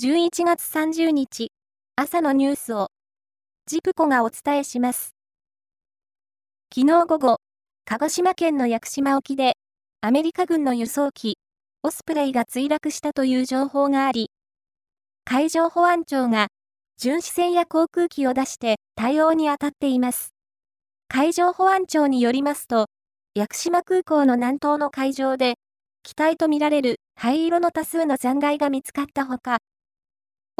11月30日朝のニュースをジプコがお伝えします。昨日午後、鹿児島県の屋久島沖でアメリカ軍の輸送機オスプレイが墜落したという情報があり、海上保安庁が巡視船や航空機を出して対応に当たっています。海上保安庁によりますと、屋久島空港の南東の海上で、機体とみられる灰色の多数の残骸が見つかったほか、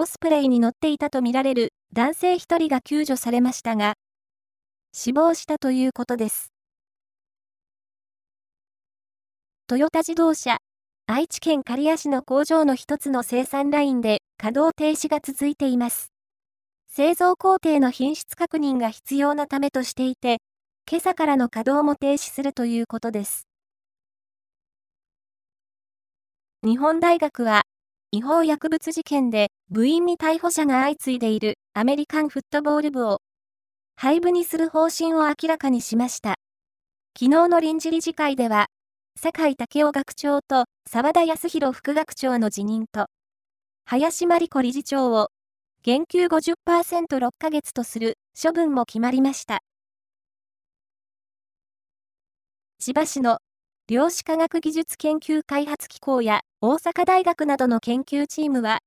オスプレイに乗っていたとみられる男性1人が救助されましたが、死亡したということです。トヨタ自動車、愛知県刈谷市の工場の一つの生産ラインで稼働停止が続いています。製造工程の品質確認が必要なためとしていて、今朝からの稼働も停止するということです。日本大学は違法薬物事件で部員に逮捕者が相次いでいるアメリカンフットボール部を廃部にする方針を明らかにしました。昨日の臨時理事会では、酒井武雄学長と沢田康弘副学長の辞任と、林真理子理事長を減給 50%6 ヶ月とする処分も決まりました。千葉市の量子科学技術研究開発機構や大阪大学などの研究チームは、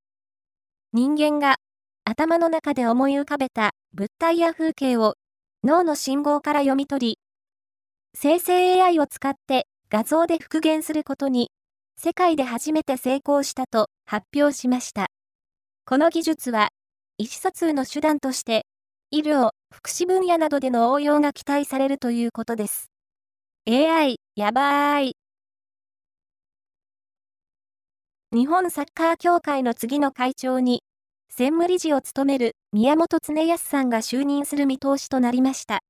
人間が頭の中で思い浮かべた物体や風景を脳の信号から読み取り、生成 AI を使って画像で復元することに、世界で初めて成功したと発表しました。この技術は、意思疎通の手段として、医療、福祉分野などでの応用が期待されるということです。AI、やばーい。日本サッカー協会の次の会長に、専務理事を務める宮本恒康さんが就任する見通しとなりました。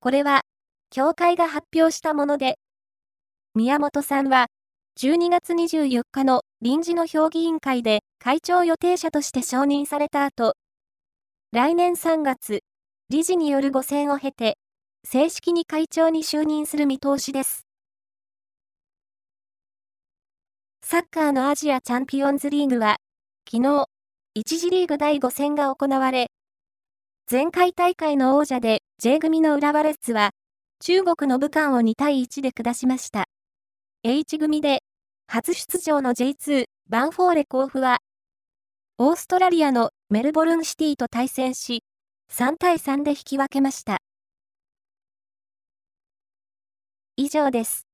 これは、協会が発表したもので、宮本さんは、12月24日の臨時の評議員会で会長予定者として承認された後、来年3月、理事による5選を経て、正式に会長に就任する見通しです。サッカーのアジアチャンピオンズリーグは、昨日、1次リーグ第5戦が行われ、前回大会の王者で J 組の浦和レッズは、中国の武漢を2対1で下しました。H 組で、初出場の J2 バンフォーレ甲府は、オーストラリアのメルボルンシティと対戦し、3対3で引き分けました。以上です。